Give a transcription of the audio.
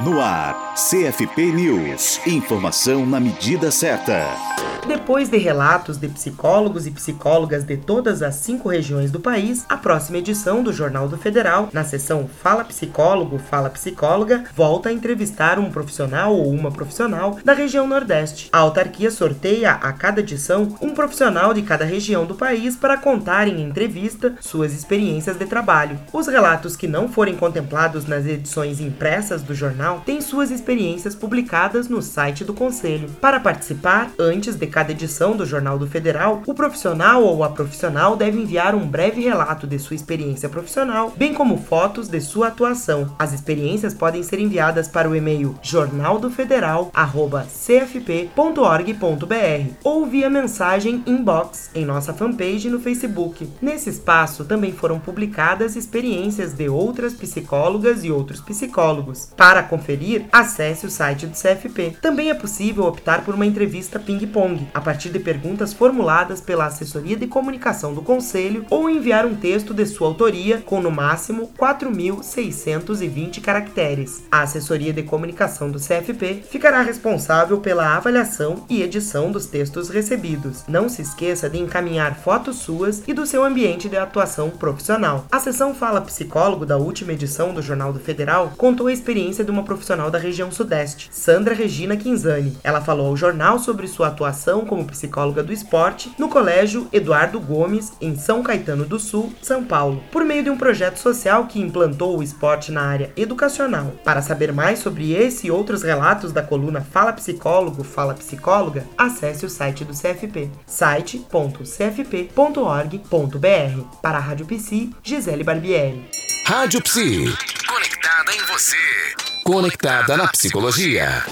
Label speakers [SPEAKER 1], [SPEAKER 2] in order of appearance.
[SPEAKER 1] No ar, CFP News. Informação na medida certa.
[SPEAKER 2] Depois de relatos de psicólogos e psicólogas de todas as cinco regiões do país, a próxima edição do Jornal do Federal, na seção Fala Psicólogo, Fala Psicóloga, volta a entrevistar um profissional ou uma profissional da região Nordeste. A autarquia sorteia a cada edição um profissional de cada região do país para contar em entrevista suas experiências de trabalho. Os relatos que não forem contemplados nas edições impressas do jornal têm suas experiências publicadas no site do Conselho. Para participar, antes de cada edição do Jornal do Federal, o profissional ou a profissional deve enviar um breve relato de sua experiência profissional, bem como fotos de sua atuação. As experiências podem ser enviadas para o e-mail jornaldofederal@cfp.org.br ou via mensagem inbox em nossa fanpage no Facebook. Nesse espaço também foram publicadas experiências de outras psicólogas e outros psicólogos. Para conferir, acesse o site do CFP. Também é possível optar por uma entrevista ping-pong a partir de perguntas formuladas pela assessoria de comunicação do Conselho ou enviar um texto de sua autoria com no máximo 4.620 caracteres. A assessoria de comunicação do CFP ficará responsável pela avaliação e edição dos textos recebidos. Não se esqueça de encaminhar fotos suas e do seu ambiente de atuação profissional. A sessão Fala Psicólogo da última edição do Jornal do Federal contou a experiência de uma profissional da região Sudeste, Sandra Regina Quinzani. Ela falou ao jornal sobre sua atuação como psicóloga do esporte no Colégio Eduardo Gomes, em São Caetano do Sul, São Paulo, por meio de um projeto social que implantou o esporte na área educacional. Para saber mais sobre esse e outros relatos da coluna Fala Psicólogo, Fala Psicóloga, acesse o site do CFP, site.cfp.org.br. Para a Rádio Psi, Gisele Barbieri.
[SPEAKER 1] Rádio Psi. Você. Conectada na psicologia.